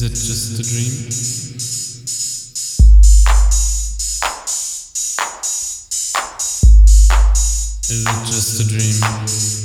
Is it just a dream? Is it just a dream?